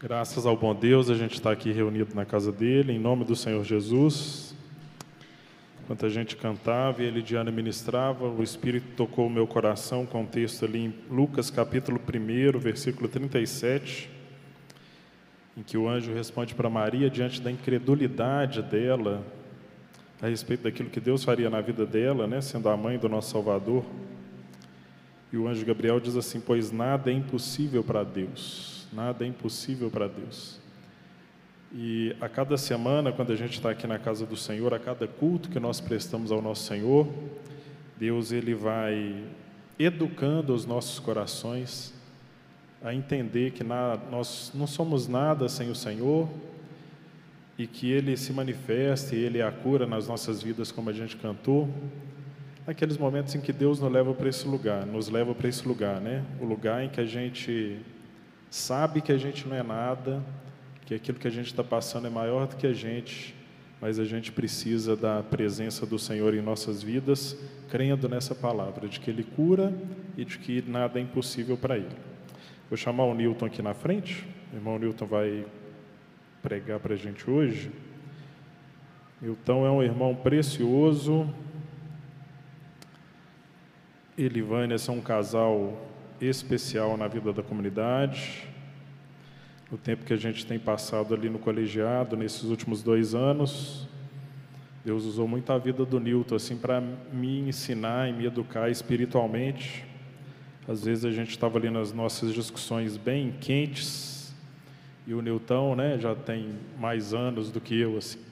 Graças ao bom Deus, a gente está aqui reunido na casa dele, em nome do Senhor Jesus. Enquanto a gente cantava e ele Diana ministrava, o Espírito tocou o meu coração com o um texto ali em Lucas capítulo 1, versículo 37, em que o anjo responde para Maria diante da incredulidade dela a respeito daquilo que Deus faria na vida dela, né, sendo a mãe do nosso Salvador. E o anjo Gabriel diz assim: Pois nada é impossível para Deus nada é impossível para Deus. E a cada semana, quando a gente está aqui na casa do Senhor, a cada culto que nós prestamos ao nosso Senhor, Deus ele vai educando os nossos corações a entender que na, nós não somos nada sem o Senhor e que Ele se manifesta e Ele é a cura nas nossas vidas, como a gente cantou. Naqueles momentos em que Deus nos leva para esse lugar, nos leva para esse lugar, né? O lugar em que a gente sabe que a gente não é nada, que aquilo que a gente está passando é maior do que a gente, mas a gente precisa da presença do Senhor em nossas vidas, crendo nessa palavra, de que Ele cura e de que nada é impossível para Ele. Vou chamar o Newton aqui na frente, o irmão Newton vai pregar para a gente hoje. Newton é um irmão precioso, ele e Vânia são um casal especial na vida da comunidade. O tempo que a gente tem passado ali no colegiado, nesses últimos dois anos, Deus usou muito a vida do Newton assim para me ensinar e me educar espiritualmente. Às vezes a gente estava ali nas nossas discussões bem quentes e o Newton, né, já tem mais anos do que eu assim.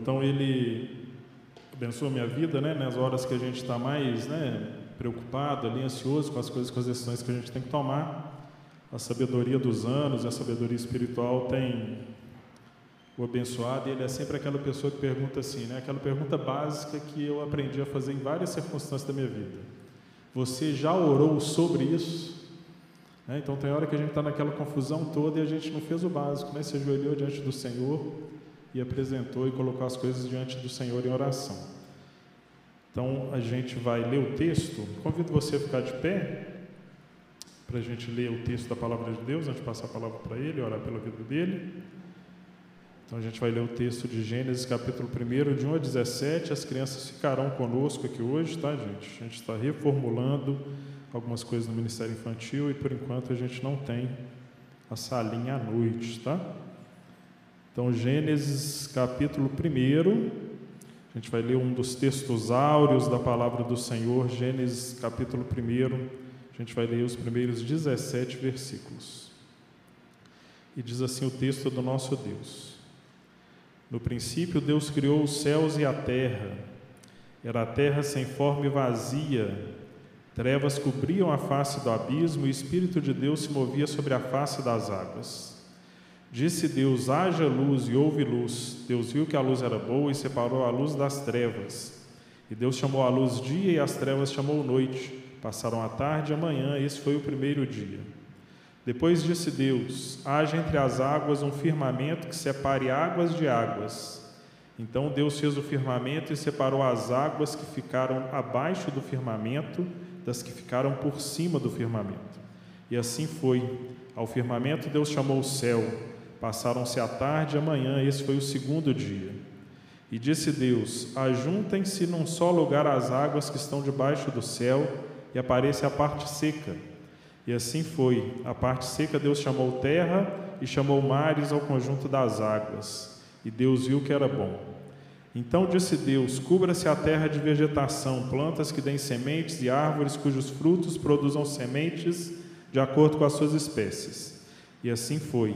Então, ele abençoa minha vida, né, nas horas que a gente está mais, né, preocupado, ali, ansioso com as coisas, com as decisões que a gente tem que tomar. A sabedoria dos anos, a sabedoria espiritual tem o abençoado, e ele é sempre aquela pessoa que pergunta assim, né, aquela pergunta básica que eu aprendi a fazer em várias circunstâncias da minha vida. Você já orou sobre isso? Né, então tem hora que a gente está naquela confusão toda e a gente não fez o básico, né? Se ajoelhou diante do Senhor, e apresentou e colocou as coisas diante do Senhor em oração. Então a gente vai ler o texto. Convido você a ficar de pé para a gente ler o texto da palavra de Deus, antes de passar a palavra para ele, orar pela vida dele. Então a gente vai ler o texto de Gênesis, capítulo 1, de 1 a 17. As crianças ficarão conosco aqui hoje, tá, gente? A gente está reformulando algumas coisas no Ministério Infantil e por enquanto a gente não tem a salinha à noite, tá? Então, Gênesis capítulo 1, a gente vai ler um dos textos áureos da palavra do Senhor, Gênesis capítulo 1, a gente vai ler os primeiros 17 versículos. E diz assim o texto do nosso Deus: No princípio, Deus criou os céus e a terra. Era a terra sem forma e vazia. Trevas cobriam a face do abismo e o Espírito de Deus se movia sobre a face das águas. Disse Deus: haja luz e houve luz. Deus viu que a luz era boa e separou a luz das trevas. E Deus chamou a luz dia e as trevas chamou noite. Passaram a tarde e a manhã, esse foi o primeiro dia. Depois disse Deus: haja entre as águas um firmamento que separe águas de águas. Então Deus fez o firmamento e separou as águas que ficaram abaixo do firmamento das que ficaram por cima do firmamento. E assim foi. Ao firmamento Deus chamou o céu. Passaram-se a tarde e a manhã, esse foi o segundo dia. E disse Deus: Ajuntem-se num só lugar as águas que estão debaixo do céu, e apareça a parte seca. E assim foi. A parte seca Deus chamou terra e chamou mares ao conjunto das águas. E Deus viu que era bom. Então disse Deus: Cubra-se a terra de vegetação, plantas que deem sementes e árvores cujos frutos produzam sementes de acordo com as suas espécies. E assim foi.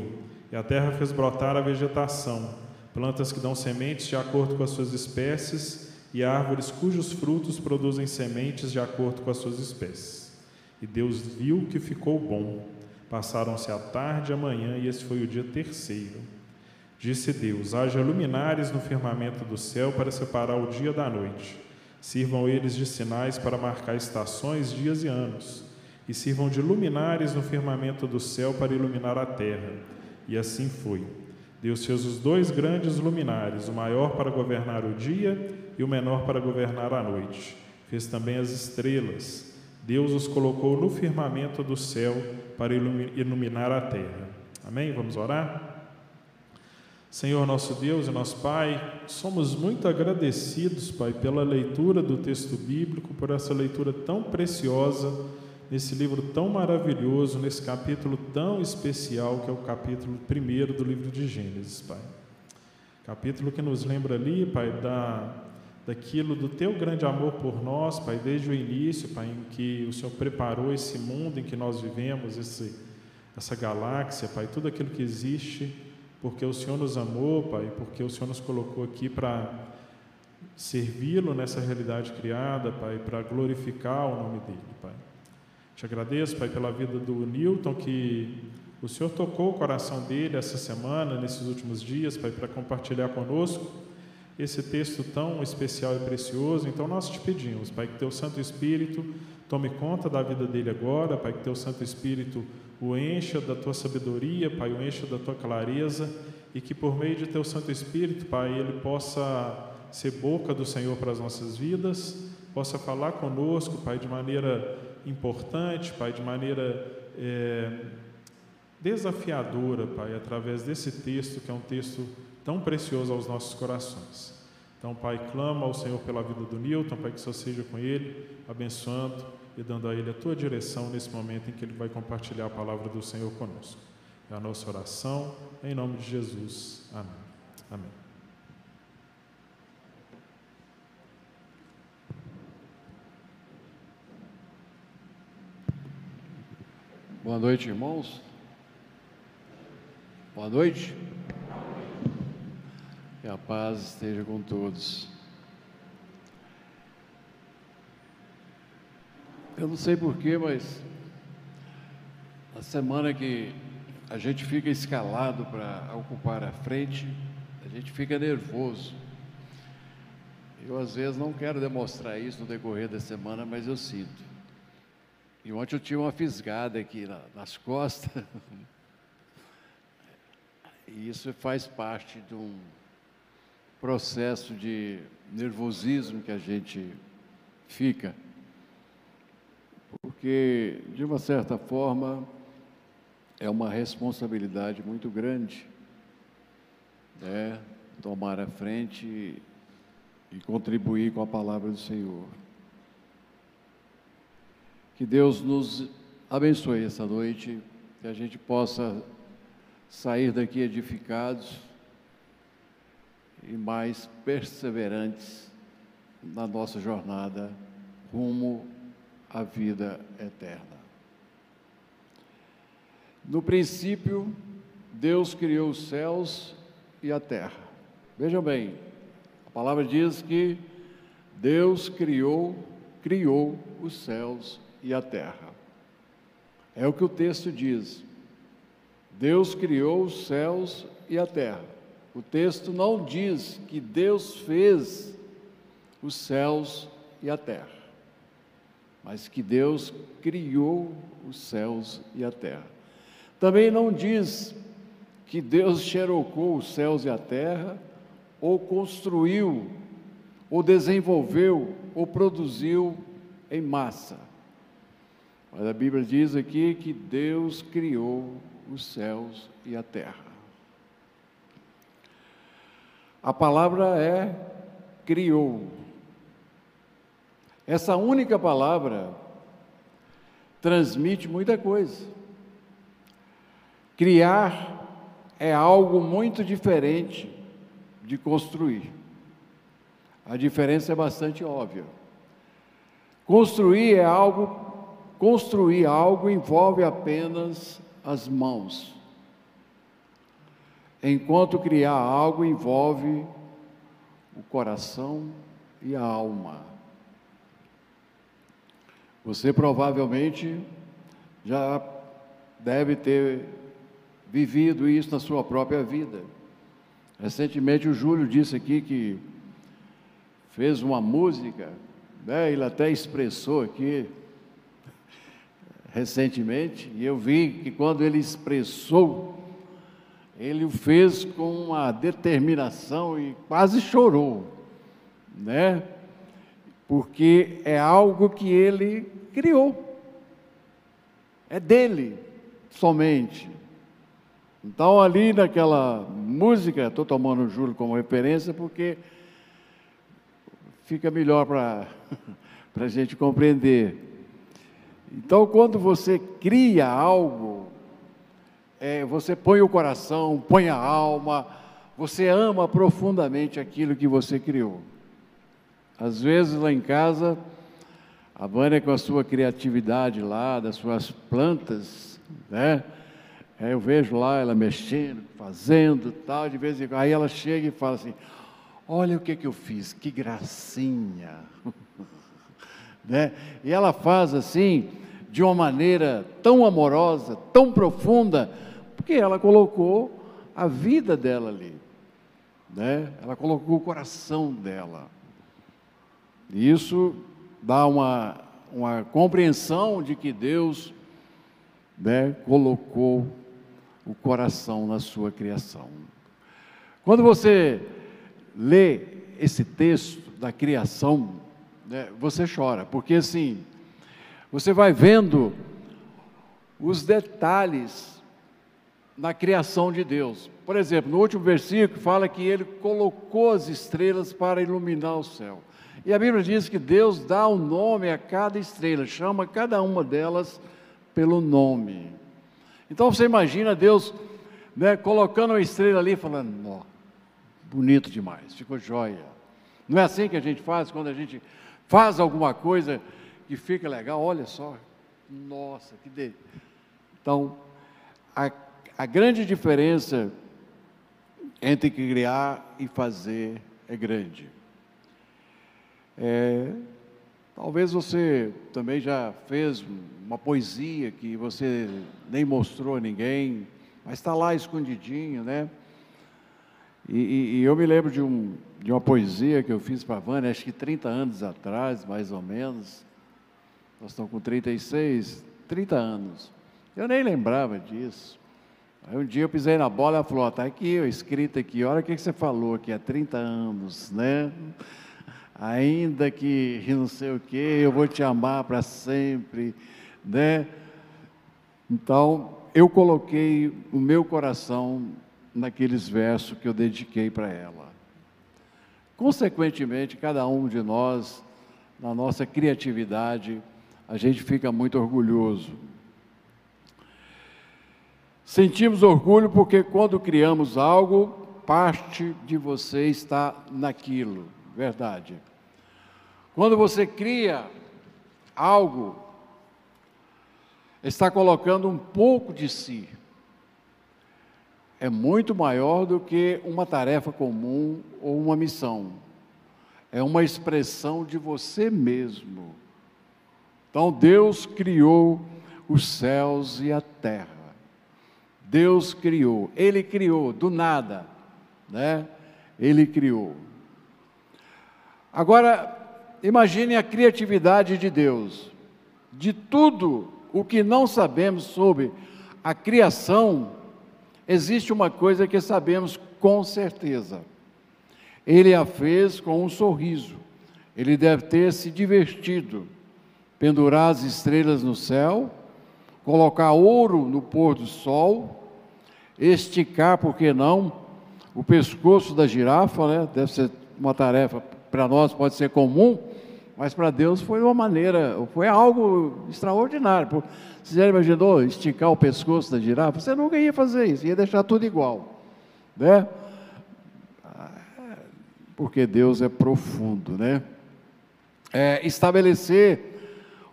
E a terra fez brotar a vegetação, plantas que dão sementes de acordo com as suas espécies, e árvores cujos frutos produzem sementes de acordo com as suas espécies. E Deus viu que ficou bom. Passaram-se a tarde e a manhã, e esse foi o dia terceiro. Disse Deus: haja luminares no firmamento do céu para separar o dia da noite, Sirvam eles de sinais para marcar estações, dias e anos, e sirvam de luminares no firmamento do céu para iluminar a terra. E assim foi. Deus fez os dois grandes luminares, o maior para governar o dia e o menor para governar a noite. Fez também as estrelas. Deus os colocou no firmamento do céu para iluminar a terra. Amém? Vamos orar? Senhor nosso Deus e nosso Pai, somos muito agradecidos, Pai, pela leitura do texto bíblico, por essa leitura tão preciosa, nesse livro tão maravilhoso, nesse capítulo tão especial que é o capítulo primeiro do livro de Gênesis, Pai. Capítulo que nos lembra ali, Pai, da, daquilo do Teu grande amor por nós, Pai, desde o início, Pai, em que o Senhor preparou esse mundo em que nós vivemos, esse, essa galáxia, Pai, tudo aquilo que existe porque o Senhor nos amou, Pai, porque o Senhor nos colocou aqui para servi-lo nessa realidade criada, Pai, para glorificar o nome dele, Pai. Te agradeço, Pai, pela vida do Newton, que o Senhor tocou o coração dele essa semana, nesses últimos dias, Pai, para compartilhar conosco esse texto tão especial e precioso. Então nós te pedimos, Pai, que teu Santo Espírito tome conta da vida dele agora, Pai, que teu Santo Espírito o encha da tua sabedoria, Pai, o encha da tua clareza e que por meio de teu Santo Espírito, Pai, ele possa ser boca do Senhor para as nossas vidas, possa falar conosco, Pai, de maneira importante, Pai, de maneira é, desafiadora, Pai, através desse texto que é um texto tão precioso aos nossos corações. Então, Pai, clama ao Senhor pela vida do Newton, Pai, que só seja com ele, abençoando e dando a Ele a tua direção nesse momento em que Ele vai compartilhar a palavra do Senhor conosco. É a nossa oração, em nome de Jesus. Amém. Amém. Boa noite, irmãos. Boa noite. Que a paz esteja com todos. Eu não sei porquê, mas a semana que a gente fica escalado para ocupar a frente, a gente fica nervoso. Eu às vezes não quero demonstrar isso no decorrer da semana, mas eu sinto. E ontem eu tive uma fisgada aqui nas costas. E isso faz parte de um processo de nervosismo que a gente fica porque, de uma certa forma, é uma responsabilidade muito grande né, tomar a frente e contribuir com a palavra do Senhor. Que Deus nos abençoe essa noite, que a gente possa sair daqui edificados e mais perseverantes na nossa jornada rumo a vida eterna. No princípio, Deus criou os céus e a terra. Vejam bem, a palavra diz que Deus criou, criou os céus e a terra. É o que o texto diz. Deus criou os céus e a terra. O texto não diz que Deus fez os céus e a terra mas que Deus criou os céus e a terra. Também não diz que Deus xerocou os céus e a terra, ou construiu, ou desenvolveu, ou produziu em massa. Mas a Bíblia diz aqui que Deus criou os céus e a terra. A palavra é criou, essa única palavra transmite muita coisa. Criar é algo muito diferente de construir. A diferença é bastante óbvia. Construir é algo, construir algo envolve apenas as mãos. Enquanto criar algo envolve o coração e a alma. Você provavelmente já deve ter vivido isso na sua própria vida. Recentemente o Júlio disse aqui que fez uma música né, ele até expressou aqui recentemente, e eu vi que quando ele expressou, ele o fez com uma determinação e quase chorou, né? Porque é algo que ele criou, é dele somente. Então, ali naquela música, estou tomando o Júlio como referência, porque fica melhor para a gente compreender. Então, quando você cria algo, é, você põe o coração, põe a alma, você ama profundamente aquilo que você criou. Às vezes lá em casa, a Vânia com a sua criatividade lá, das suas plantas, né? É, eu vejo lá ela mexendo, fazendo tal, de vez em quando. Aí ela chega e fala assim: Olha o que, que eu fiz, que gracinha. né? E ela faz assim, de uma maneira tão amorosa, tão profunda, porque ela colocou a vida dela ali, né? Ela colocou o coração dela. E isso dá uma, uma compreensão de que Deus né, colocou o coração na sua criação. Quando você lê esse texto da criação, né, você chora, porque assim, você vai vendo os detalhes na criação de Deus. Por exemplo, no último versículo fala que ele colocou as estrelas para iluminar o céu. E a Bíblia diz que Deus dá o um nome a cada estrela, chama cada uma delas pelo nome. Então você imagina Deus né, colocando uma estrela ali, falando: ó, bonito demais, ficou joia. Não é assim que a gente faz quando a gente faz alguma coisa que fica legal, olha só, nossa, que de... Então, a, a grande diferença entre criar e fazer é grande. É, talvez você também já fez uma poesia que você nem mostrou a ninguém, mas está lá escondidinho, né? E, e, e, eu me lembro de, um, de uma poesia que eu fiz para a Vânia, acho que 30 anos atrás, mais ou menos, nós estamos com 36, 30 anos. Eu nem lembrava disso. Aí um dia eu pisei na bola e ela falou, está aqui, escrito aqui, olha o que você falou aqui há 30 anos, né? Ainda que não sei o que, eu vou te amar para sempre, né? Então, eu coloquei o meu coração naqueles versos que eu dediquei para ela. Consequentemente, cada um de nós, na nossa criatividade, a gente fica muito orgulhoso. Sentimos orgulho porque quando criamos algo, parte de você está naquilo, verdade. Quando você cria algo, está colocando um pouco de si. É muito maior do que uma tarefa comum ou uma missão. É uma expressão de você mesmo. Então Deus criou os céus e a terra. Deus criou, Ele criou do nada, né? Ele criou. Agora, imagine a criatividade de Deus. De tudo o que não sabemos sobre a criação, existe uma coisa que sabemos com certeza. Ele a fez com um sorriso. Ele deve ter se divertido pendurar as estrelas no céu, colocar ouro no pôr do sol, esticar, por que não, o pescoço da girafa, né? Deve ser uma tarefa para nós pode ser comum, mas para Deus foi uma maneira, foi algo extraordinário. Você já imaginou esticar o pescoço da girafa? Você nunca ia fazer isso, ia deixar tudo igual, né? Porque Deus é profundo, né? É, estabelecer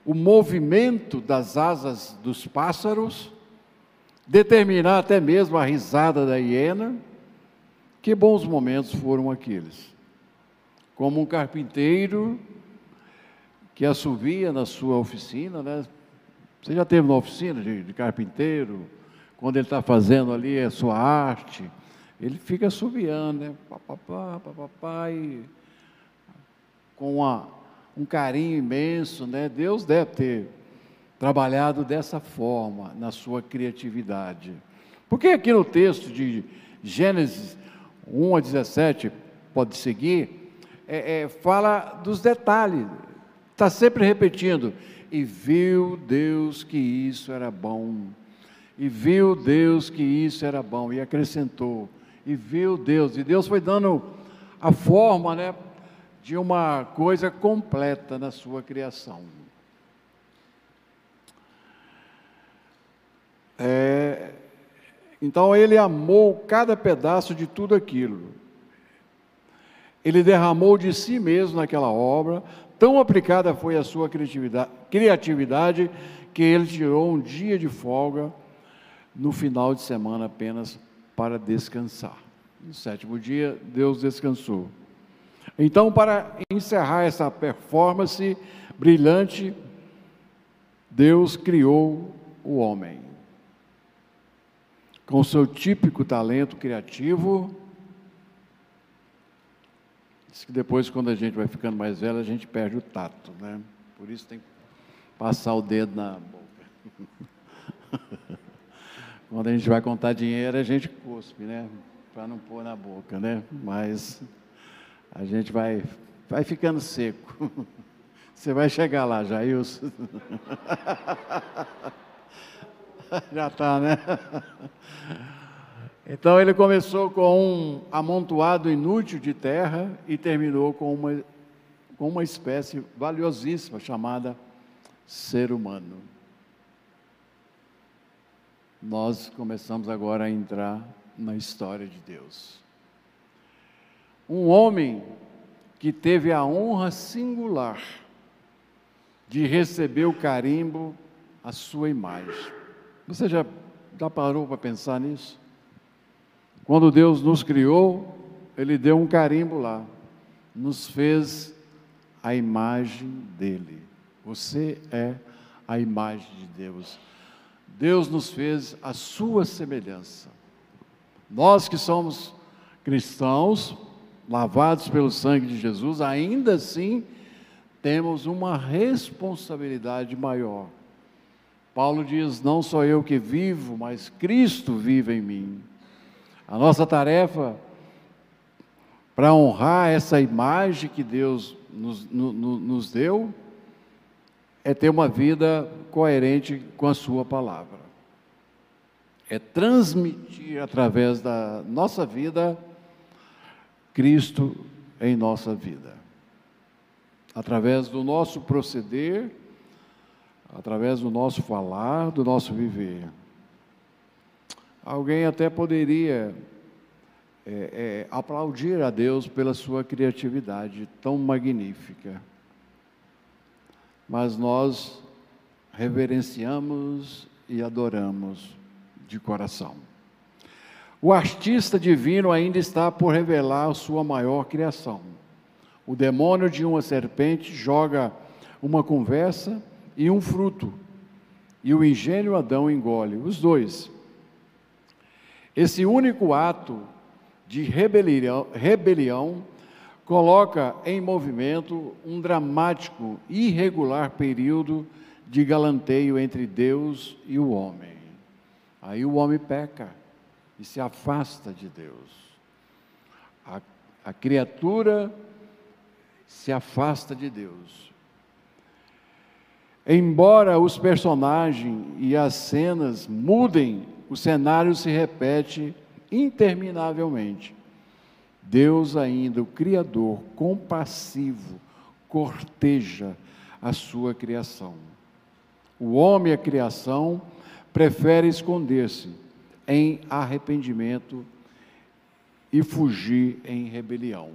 o movimento das asas dos pássaros, determinar até mesmo a risada da hiena. Que bons momentos foram aqueles. Como um carpinteiro que assovia na sua oficina, né? Você já teve uma oficina de, de carpinteiro? Quando ele está fazendo ali a sua arte, ele fica assoviando, né? Papapá, papapá, e com uma um carinho imenso, né? Deus deve ter trabalhado dessa forma na sua criatividade. Porque aqui no texto de Gênesis 1 a 17, pode seguir, é, é, fala dos detalhes, está sempre repetindo. E viu Deus que isso era bom. E viu Deus que isso era bom. E acrescentou. E viu Deus. E Deus foi dando a forma, né? De uma coisa completa na sua criação. É, então ele amou cada pedaço de tudo aquilo. Ele derramou de si mesmo naquela obra, tão aplicada foi a sua criatividade, criatividade que ele tirou um dia de folga no final de semana apenas para descansar. No sétimo dia, Deus descansou. Então, para encerrar essa performance brilhante, Deus criou o homem com seu típico talento criativo. Diz que depois, quando a gente vai ficando mais velho, a gente perde o tato, né? Por isso tem que passar o dedo na boca. quando a gente vai contar dinheiro, a gente cuspe, né? Para não pôr na boca, né? Mas a gente vai, vai ficando seco. Você vai chegar lá, Jailson. Já está, né? Então ele começou com um amontoado inútil de terra e terminou com uma, com uma espécie valiosíssima chamada ser humano. Nós começamos agora a entrar na história de Deus. Um homem que teve a honra singular de receber o carimbo, a sua imagem. Você já, já parou para pensar nisso? Quando Deus nos criou, Ele deu um carimbo lá, nos fez a imagem dele. Você é a imagem de Deus. Deus nos fez a sua semelhança. Nós que somos cristãos, lavados pelo sangue de Jesus, ainda assim temos uma responsabilidade maior Paulo diz: Não sou eu que vivo, mas Cristo vive em mim. A nossa tarefa para honrar essa imagem que Deus nos, no, nos deu é ter uma vida coerente com a Sua palavra. É transmitir através da nossa vida Cristo em nossa vida. Através do nosso proceder através do nosso falar, do nosso viver. Alguém até poderia é, é, aplaudir a Deus pela sua criatividade tão magnífica, mas nós reverenciamos e adoramos de coração. O artista divino ainda está por revelar sua maior criação. O demônio de uma serpente joga uma conversa e um fruto, e o ingênuo Adão engole, os dois. Esse único ato de rebelião, rebelião coloca em movimento um dramático e irregular período de galanteio entre Deus e o homem. Aí o homem peca e se afasta de Deus. A, a criatura se afasta de Deus. Embora os personagens e as cenas mudem, o cenário se repete interminavelmente. Deus, ainda o Criador, compassivo, corteja a sua criação. O homem, a criação, prefere esconder-se em arrependimento e fugir em rebelião.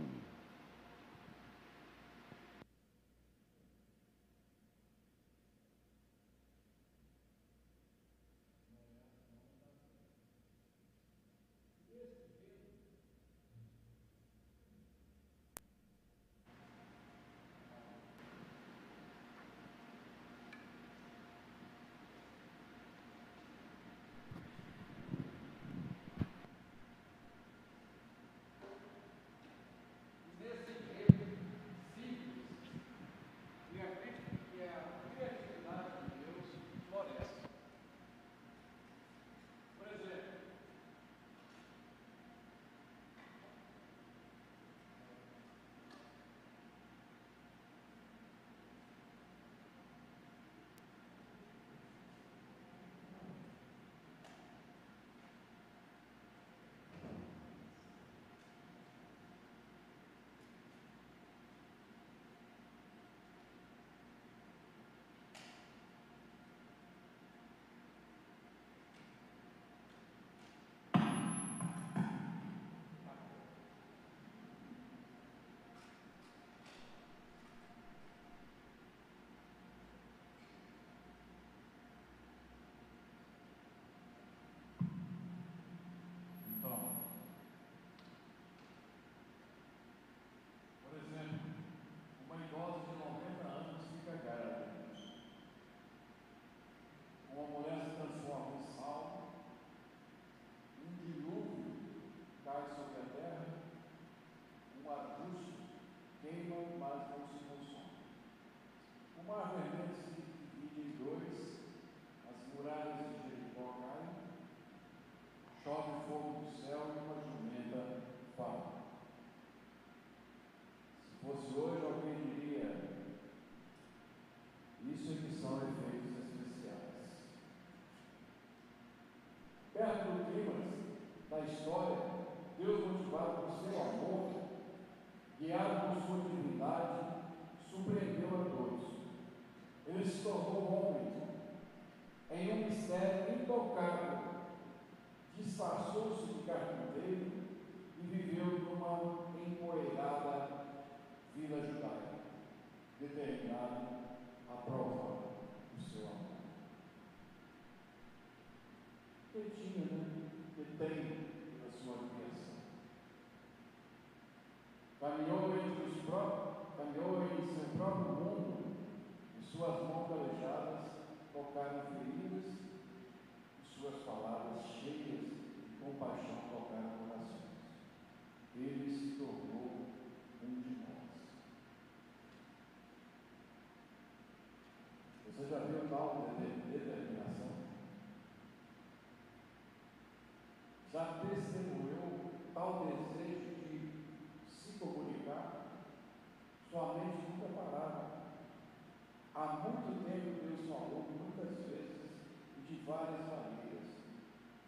De várias maneiras,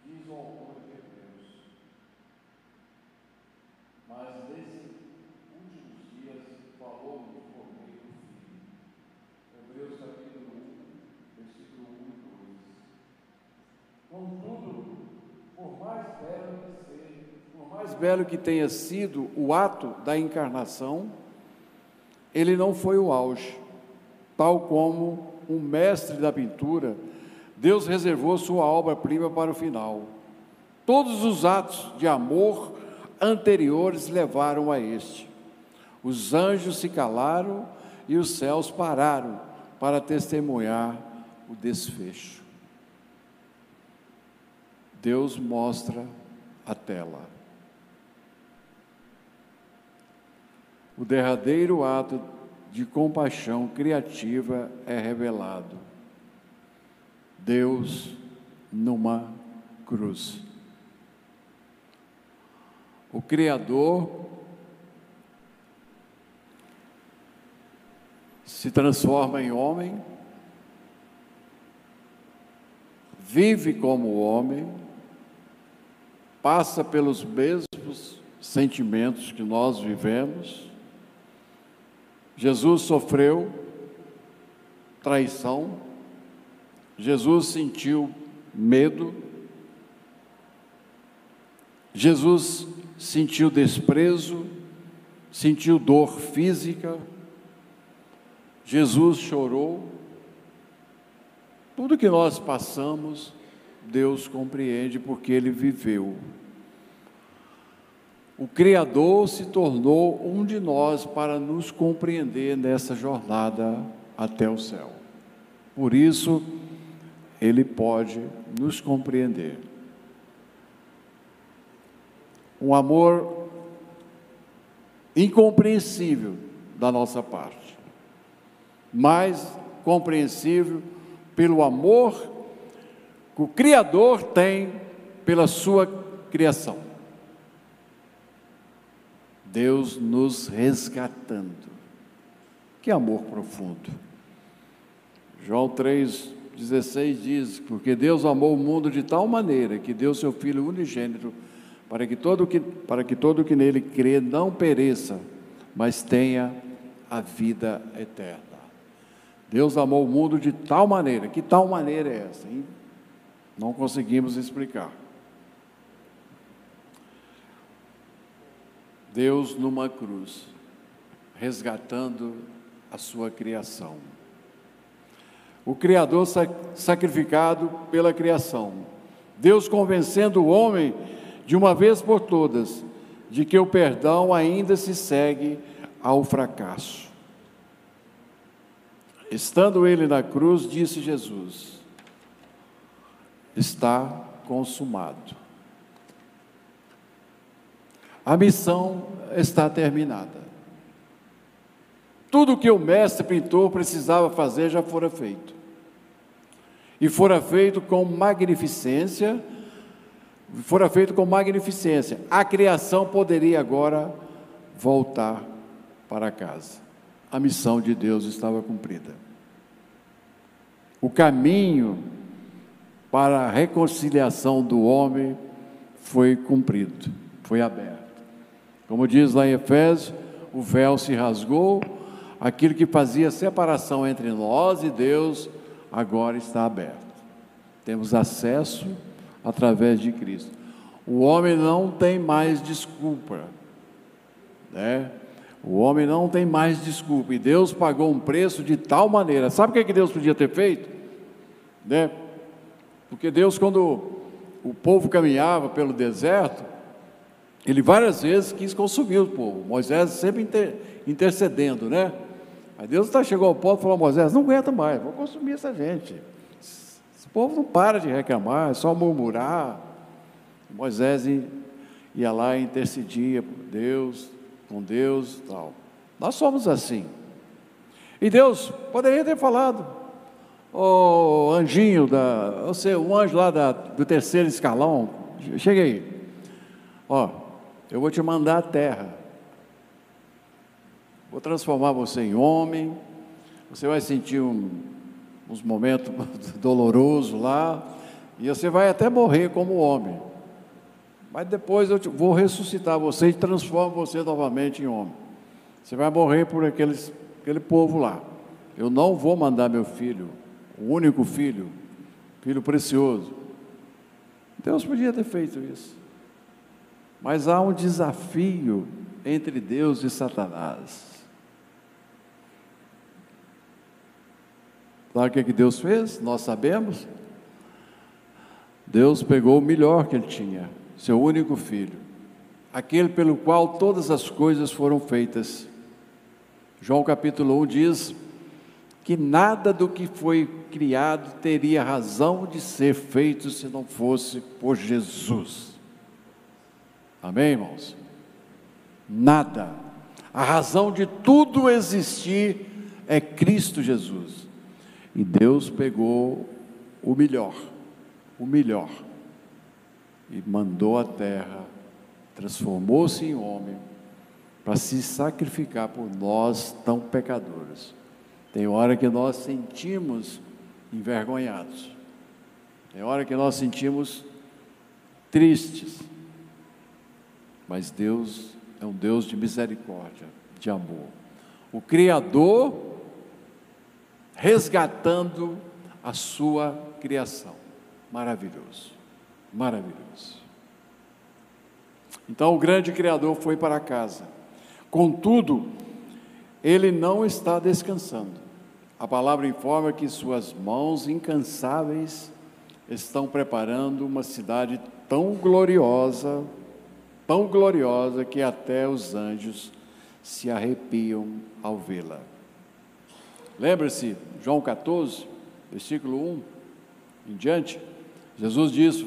diz o autor de Hebreus. Mas nesses últimos dias falou-nos por meio do Filho. Hebreus capítulo 1, versículo 1 e 2. Contudo, por mais belo que seja, por mais belo que tenha sido o ato da encarnação, ele não foi o auge. Tal como um mestre da pintura, Deus reservou sua obra-prima para o final. Todos os atos de amor anteriores levaram a este. Os anjos se calaram e os céus pararam para testemunhar o desfecho. Deus mostra a tela. O derradeiro ato de compaixão criativa é revelado. Deus numa cruz. O Criador se transforma em homem, vive como homem, passa pelos mesmos sentimentos que nós vivemos. Jesus sofreu traição, Jesus sentiu medo, Jesus sentiu desprezo, sentiu dor física, Jesus chorou. Tudo que nós passamos, Deus compreende porque ele viveu. O Criador se tornou um de nós para nos compreender nessa jornada até o céu. Por isso, Ele pode nos compreender. Um amor incompreensível da nossa parte, mas compreensível pelo amor que o Criador tem pela sua criação. Deus nos resgatando. Que amor profundo. João 3,16 diz: Porque Deus amou o mundo de tal maneira que deu seu Filho unigênito, para que todo que, para que, todo que nele crê não pereça, mas tenha a vida eterna. Deus amou o mundo de tal maneira, que tal maneira é essa? Hein? Não conseguimos explicar. Deus numa cruz, resgatando a sua criação. O Criador sacrificado pela criação. Deus convencendo o homem, de uma vez por todas, de que o perdão ainda se segue ao fracasso. Estando ele na cruz, disse Jesus: está consumado. A missão está terminada. Tudo que o mestre pintor precisava fazer já fora feito. E fora feito com magnificência, fora feito com magnificência. A criação poderia agora voltar para casa. A missão de Deus estava cumprida. O caminho para a reconciliação do homem foi cumprido, foi aberto. Como diz lá em Efésios, o véu se rasgou, aquilo que fazia separação entre nós e Deus agora está aberto. Temos acesso através de Cristo. O homem não tem mais desculpa, né? O homem não tem mais desculpa. E Deus pagou um preço de tal maneira. Sabe o que, é que Deus podia ter feito? Né? Porque Deus, quando o povo caminhava pelo deserto, ele várias vezes quis consumir o povo. Moisés sempre inter, intercedendo, né? Aí Deus tá, chegou ao ponto e falou: Moisés, não aguenta mais, vou consumir essa gente. Esse povo não para de reclamar, é só murmurar. Moisés ia lá e intercedia por Deus, com Deus tal. Nós somos assim. E Deus poderia ter falado, o anjinho, da, você, o anjo lá da, do terceiro escalão, chega aí, ó, eu vou te mandar a terra, vou transformar você em homem, você vai sentir um, uns momentos dolorosos lá, e você vai até morrer como homem. Mas depois eu vou ressuscitar você e transformo você novamente em homem. Você vai morrer por aqueles, aquele povo lá. Eu não vou mandar meu filho, o único filho, filho precioso. Deus podia ter feito isso. Mas há um desafio entre Deus e Satanás. Sabe o que, é que Deus fez? Nós sabemos. Deus pegou o melhor que ele tinha, seu único filho, aquele pelo qual todas as coisas foram feitas. João capítulo 1 diz que nada do que foi criado teria razão de ser feito se não fosse por Jesus. Amém, irmãos? Nada. A razão de tudo existir é Cristo Jesus. E Deus pegou o melhor, o melhor, e mandou a terra, transformou-se em homem, para se sacrificar por nós tão pecadores. Tem hora que nós sentimos envergonhados, tem hora que nós sentimos tristes, mas Deus é um Deus de misericórdia, de amor. O Criador resgatando a sua criação. Maravilhoso, maravilhoso. Então o grande Criador foi para casa. Contudo, ele não está descansando. A palavra informa que suas mãos incansáveis estão preparando uma cidade tão gloriosa, tão gloriosa que até os anjos se arrepiam ao vê-la. Lembre-se, João 14, versículo 1 em diante, Jesus disse: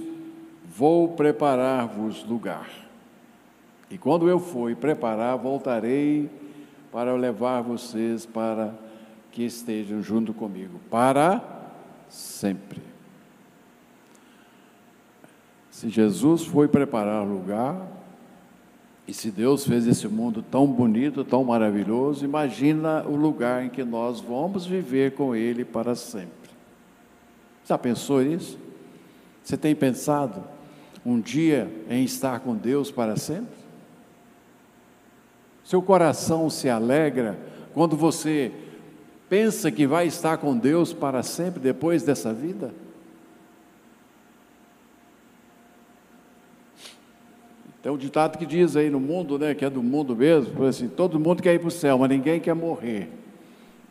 Vou preparar-vos lugar. E quando eu for preparar, voltarei para levar vocês para que estejam junto comigo, para sempre. Se Jesus foi preparar lugar, e se Deus fez esse mundo tão bonito, tão maravilhoso, imagina o lugar em que nós vamos viver com Ele para sempre. Já pensou nisso? Você tem pensado um dia em estar com Deus para sempre? Seu coração se alegra quando você pensa que vai estar com Deus para sempre depois dessa vida? Tem um ditado que diz aí no mundo, né, que é do mundo mesmo, assim, todo mundo quer ir para o céu, mas ninguém quer morrer.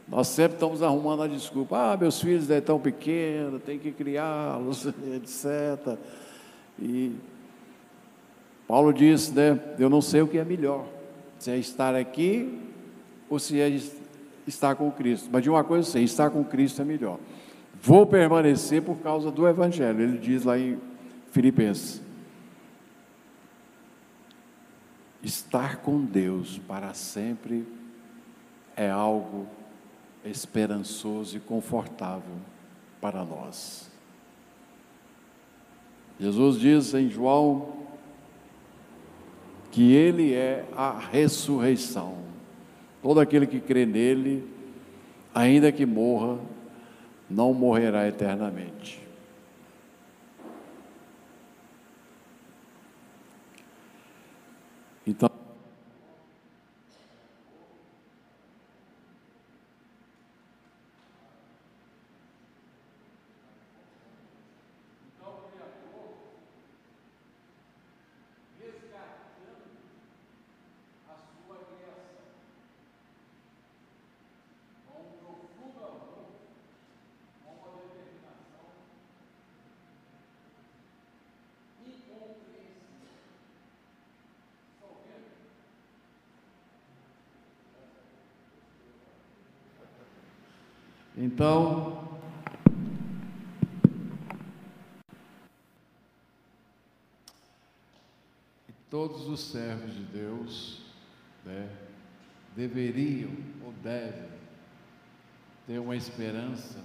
Nós sempre estamos arrumando a desculpa, ah, meus filhos é tão pequenos, tem que criá-los, etc. E Paulo diz, né, eu não sei o que é melhor, se é estar aqui ou se é estar com Cristo. Mas de uma coisa eu sei, estar com Cristo é melhor. Vou permanecer por causa do Evangelho, ele diz lá em Filipenses. Estar com Deus para sempre é algo esperançoso e confortável para nós. Jesus diz em João que Ele é a ressurreição. Todo aquele que crê nele, ainda que morra, não morrerá eternamente. Então, Então, todos os servos de Deus né, deveriam ou devem ter uma esperança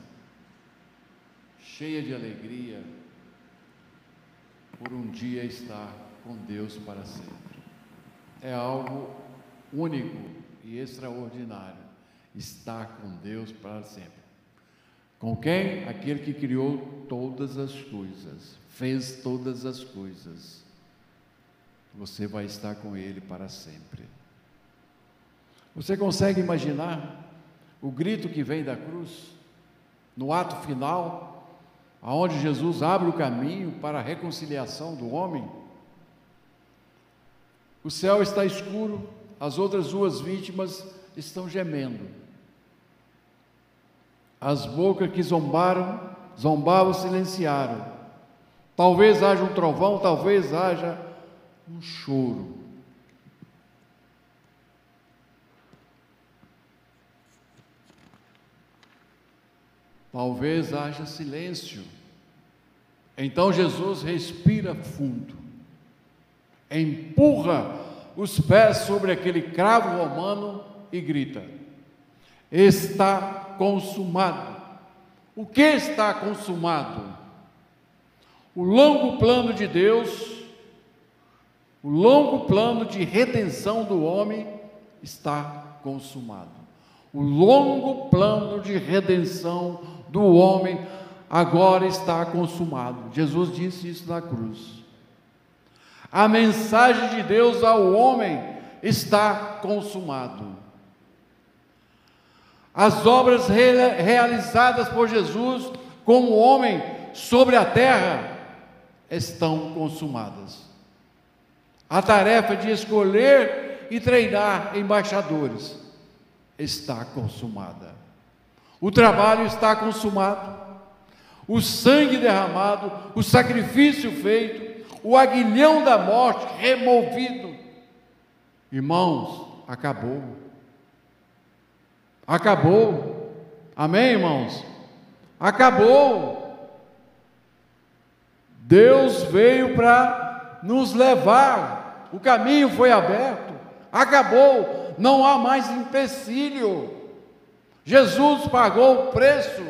cheia de alegria por um dia estar com Deus para sempre. É algo único e extraordinário estar com Deus para sempre. Com quem? Aquele que criou todas as coisas, fez todas as coisas. Você vai estar com Ele para sempre. Você consegue imaginar o grito que vem da cruz, no ato final, aonde Jesus abre o caminho para a reconciliação do homem? O céu está escuro, as outras duas vítimas estão gemendo. As bocas que zombaram, zombavam, silenciaram. Talvez haja um trovão, talvez haja um choro. Talvez haja silêncio. Então Jesus respira fundo, empurra os pés sobre aquele cravo romano e grita: Está consumado. O que está consumado? O longo plano de Deus, o longo plano de redenção do homem está consumado. O longo plano de redenção do homem agora está consumado. Jesus disse isso na cruz. A mensagem de Deus ao homem está consumado. As obras realizadas por Jesus como homem sobre a terra estão consumadas. A tarefa de escolher e treinar embaixadores está consumada. O trabalho está consumado. O sangue derramado, o sacrifício feito, o aguilhão da morte removido. Irmãos, acabou. Acabou. Amém, irmãos? Acabou. Deus veio para nos levar. O caminho foi aberto. Acabou. Não há mais empecilho. Jesus pagou o preço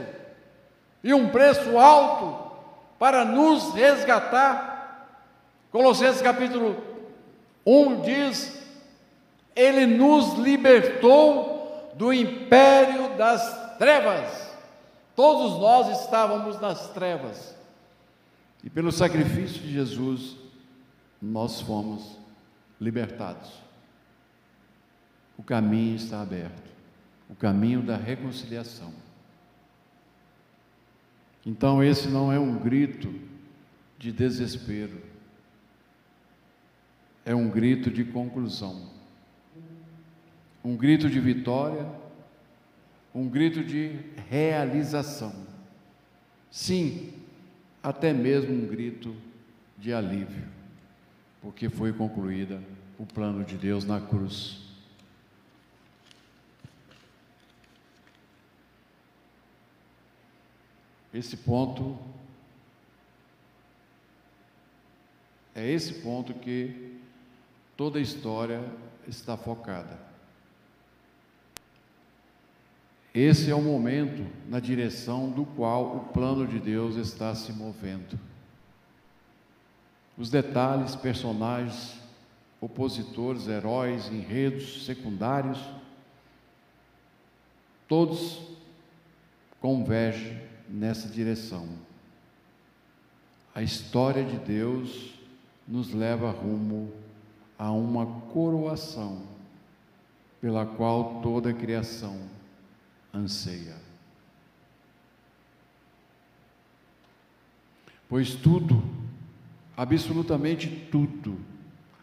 e um preço alto para nos resgatar. Colossenses capítulo 1 diz: Ele nos libertou do império das trevas. Todos nós estávamos nas trevas. E pelo sacrifício de Jesus, nós fomos libertados. O caminho está aberto o caminho da reconciliação. Então, esse não é um grito de desespero, é um grito de conclusão um grito de vitória, um grito de realização. Sim, até mesmo um grito de alívio, porque foi concluída o plano de Deus na cruz. Esse ponto é esse ponto que toda a história está focada. Esse é o momento na direção do qual o plano de Deus está se movendo. Os detalhes, personagens, opositores, heróis, enredos secundários, todos convergem nessa direção. A história de Deus nos leva rumo a uma coroação pela qual toda a criação anseia. Pois tudo, absolutamente tudo,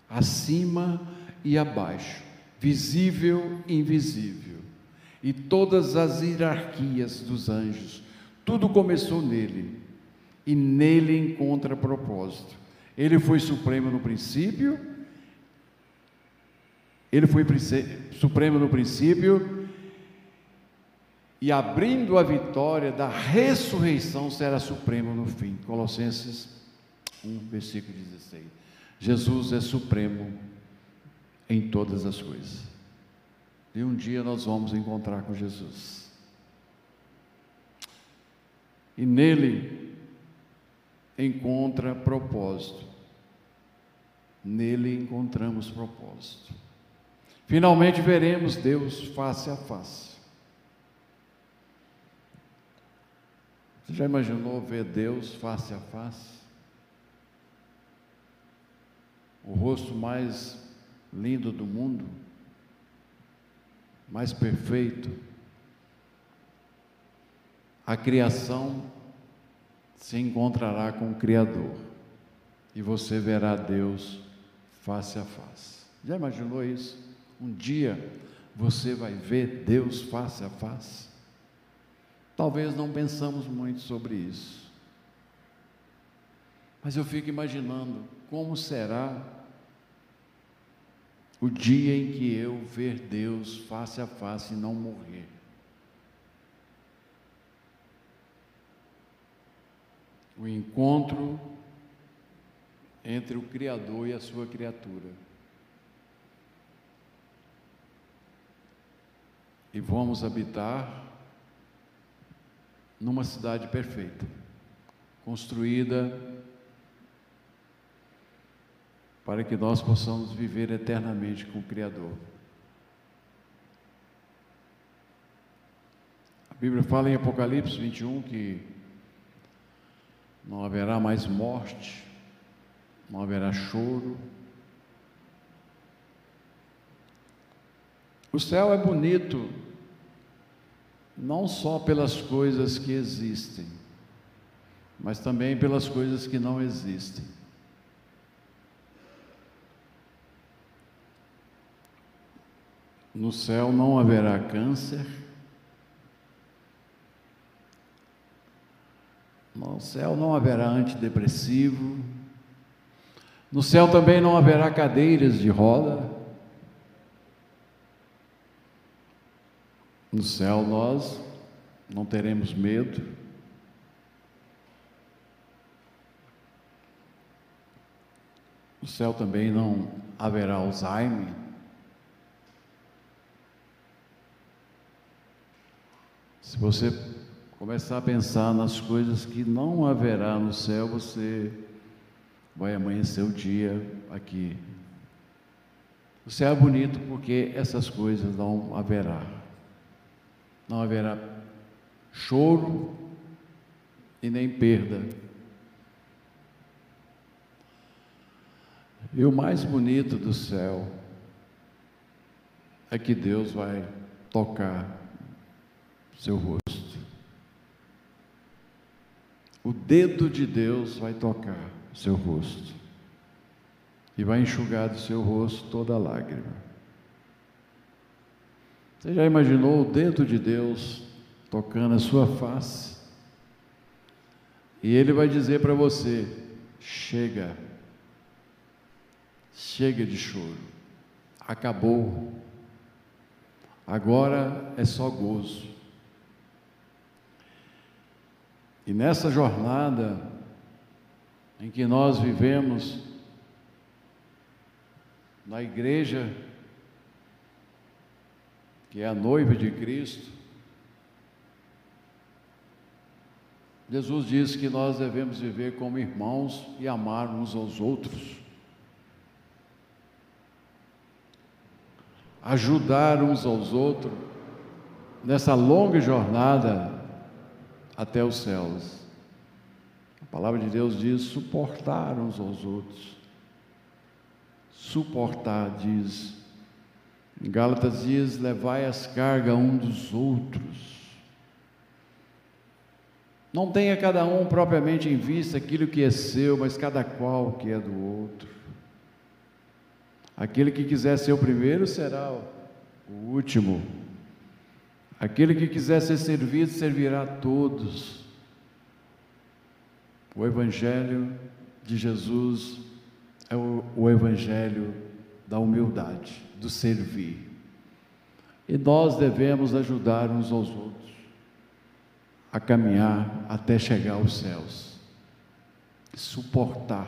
acima e abaixo, visível e invisível, e todas as hierarquias dos anjos, tudo começou nele, e nele encontra propósito. Ele foi supremo no princípio, ele foi supremo no princípio, e abrindo a vitória da ressurreição será supremo no fim. Colossenses 1, versículo 16. Jesus é supremo em todas as coisas. E um dia nós vamos encontrar com Jesus. E nele encontra propósito. Nele encontramos propósito. Finalmente veremos Deus face a face. Você já imaginou ver Deus face a face? O rosto mais lindo do mundo, mais perfeito. A criação se encontrará com o Criador e você verá Deus face a face. Já imaginou isso? Um dia você vai ver Deus face a face? Talvez não pensamos muito sobre isso. Mas eu fico imaginando como será o dia em que eu ver Deus face a face e não morrer. O encontro entre o Criador e a sua criatura. E vamos habitar numa cidade perfeita, construída para que nós possamos viver eternamente com o Criador. A Bíblia fala em Apocalipse 21 que não haverá mais morte, não haverá choro. O céu é bonito não só pelas coisas que existem, mas também pelas coisas que não existem. No céu não haverá câncer, no céu não haverá antidepressivo, no céu também não haverá cadeiras de roda, No céu nós não teremos medo. No céu também não haverá Alzheimer. Se você começar a pensar nas coisas que não haverá no céu, você vai amanhecer o dia aqui. O céu é bonito porque essas coisas não haverá não haverá choro e nem perda. E o mais bonito do céu é que Deus vai tocar seu rosto. O dedo de Deus vai tocar seu rosto e vai enxugar do seu rosto toda lágrima. Você já imaginou o dedo de Deus tocando a sua face? E Ele vai dizer para você: chega, chega de choro, acabou, agora é só gozo. E nessa jornada em que nós vivemos, na igreja que é a noiva de Cristo, Jesus diz que nós devemos viver como irmãos e amar uns aos outros. Ajudar uns aos outros nessa longa jornada até os céus. A palavra de Deus diz: suportar uns aos outros. Suportar, diz Gálatas diz: levai as cargas um dos outros. Não tenha cada um propriamente em vista aquilo que é seu, mas cada qual que é do outro. Aquele que quiser ser o primeiro será o último. Aquele que quiser ser servido servirá a todos. O Evangelho de Jesus é o, o Evangelho da humildade, do servir. E nós devemos ajudar uns aos outros a caminhar até chegar aos céus. Suportar.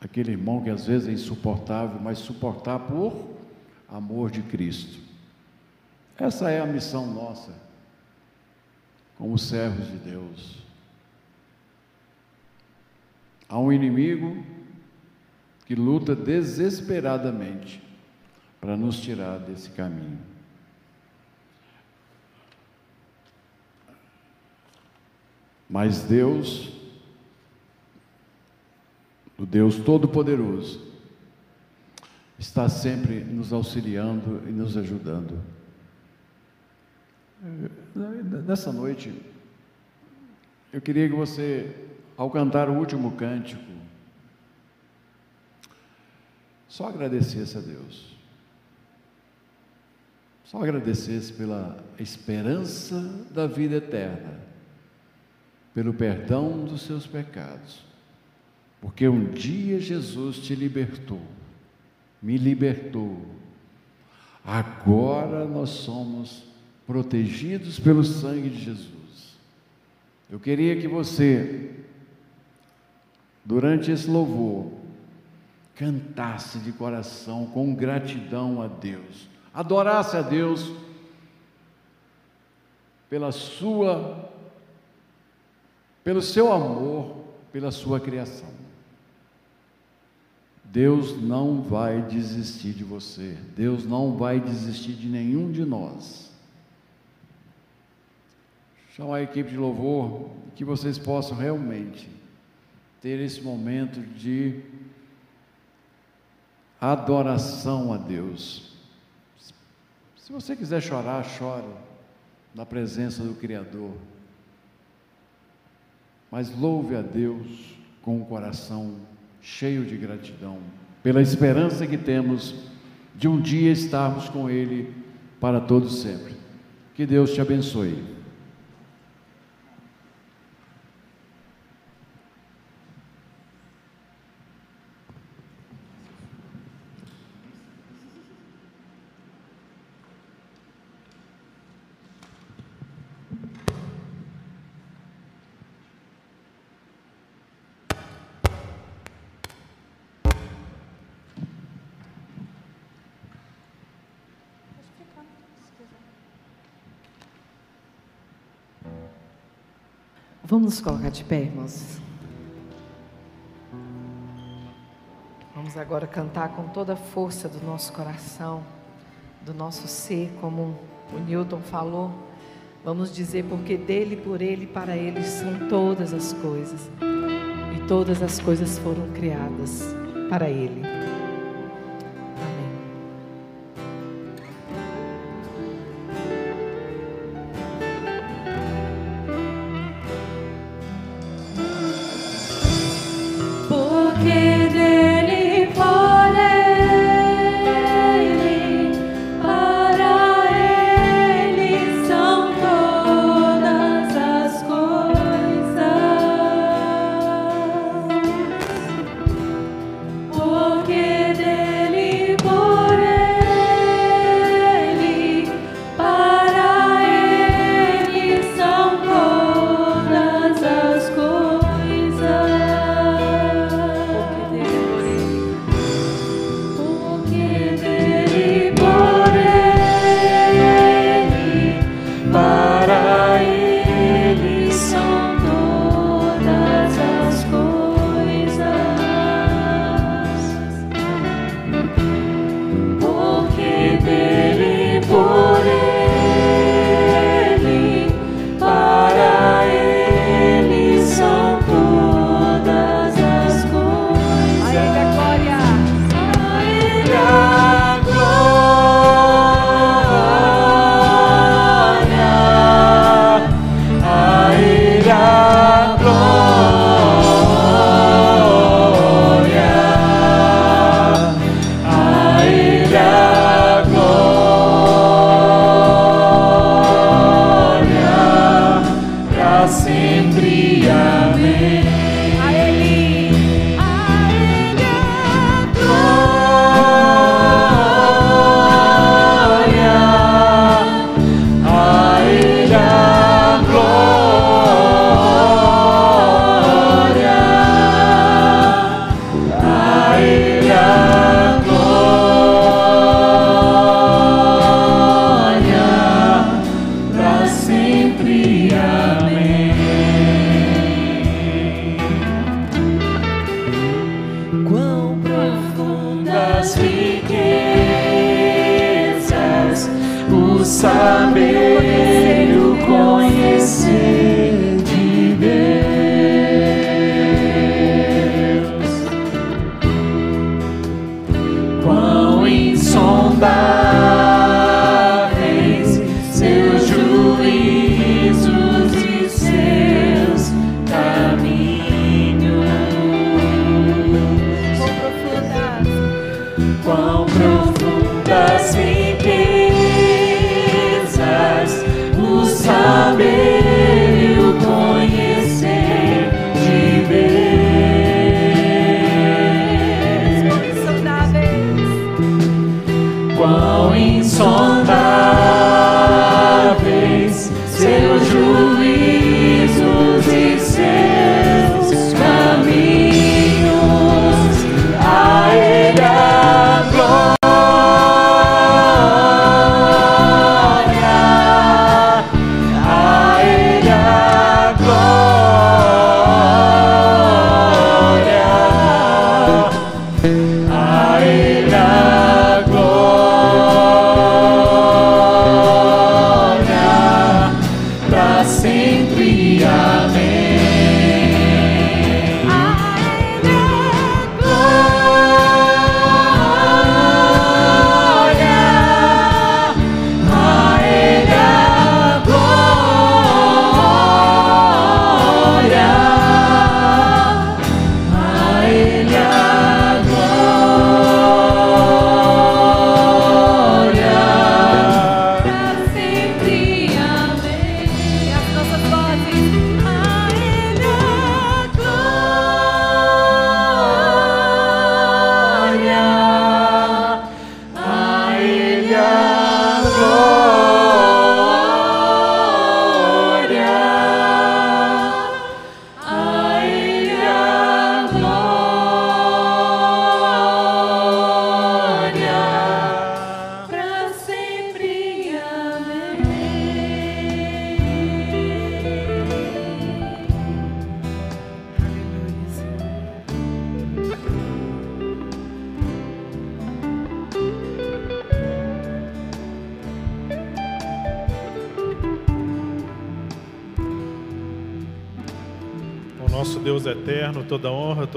Aquele irmão que às vezes é insuportável, mas suportar por amor de Cristo. Essa é a missão nossa, como servos de Deus. Há um inimigo que luta desesperadamente para nos tirar desse caminho. Mas Deus, o Deus Todo-Poderoso, está sempre nos auxiliando e nos ajudando. Nessa noite, eu queria que você, ao cantar o último cântico, só agradecesse a Deus. Só agradecesse pela esperança da vida eterna pelo perdão dos seus pecados, porque um dia Jesus te libertou, me libertou. Agora nós somos protegidos pelo sangue de Jesus. Eu queria que você, durante esse louvor, cantasse de coração, com gratidão a Deus, adorasse a Deus pela sua pelo seu amor, pela sua criação. Deus não vai desistir de você, Deus não vai desistir de nenhum de nós. Chamar a equipe de louvor, que vocês possam realmente ter esse momento de adoração a Deus. Se você quiser chorar, chore na presença do Criador mas louve a Deus com o um coração cheio de gratidão, pela esperança que temos de um dia estarmos com Ele para todos sempre. Que Deus te abençoe. Vamos nos colocar de pé, irmãos. Vamos agora cantar com toda a força do nosso coração, do nosso ser, como o Newton falou. Vamos dizer, porque dele, por ele, para ele são todas as coisas, e todas as coisas foram criadas para ele.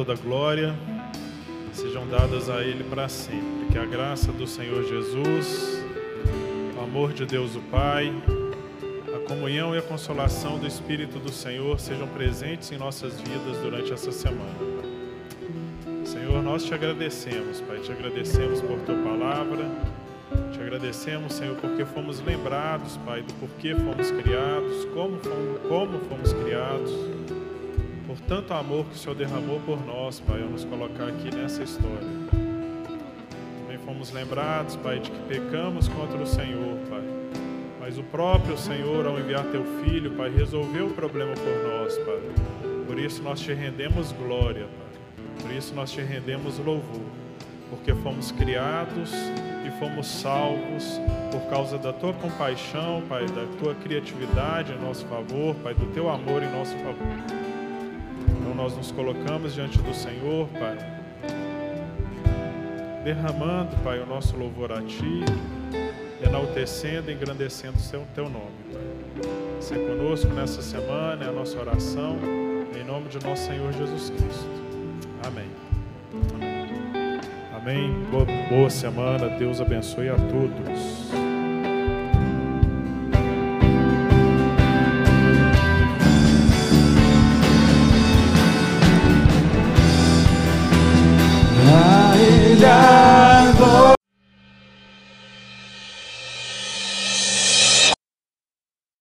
Toda glória sejam dadas a Ele para sempre. Que a graça do Senhor Jesus, o amor de Deus o Pai, a comunhão e a consolação do Espírito do Senhor sejam presentes em nossas vidas durante essa semana. Senhor, nós te agradecemos, Pai, te agradecemos por tua palavra, te agradecemos, Senhor, porque fomos lembrados, Pai, do porquê fomos criados, como fomos, como fomos criados tanto amor que o Senhor derramou por nós, Pai, ao nos colocar aqui nessa história. Também fomos lembrados, Pai, de que pecamos contra o Senhor, Pai. Mas o próprio Senhor, ao enviar Teu Filho, Pai, resolveu o problema por nós, Pai. Por isso nós te rendemos glória, Pai. Por isso nós te rendemos louvor. Porque fomos criados e fomos salvos por causa da Tua compaixão, Pai, da Tua criatividade em nosso favor, Pai, do Teu amor em nosso favor. Nós nos colocamos diante do Senhor, Pai, derramando, Pai, o nosso louvor a Ti, enaltecendo e engrandecendo o Teu nome, Pai. Ser conosco nessa semana é a nossa oração, em nome de nosso Senhor Jesus Cristo. Amém. Amém. Amém. Boa, boa semana. Deus abençoe a todos.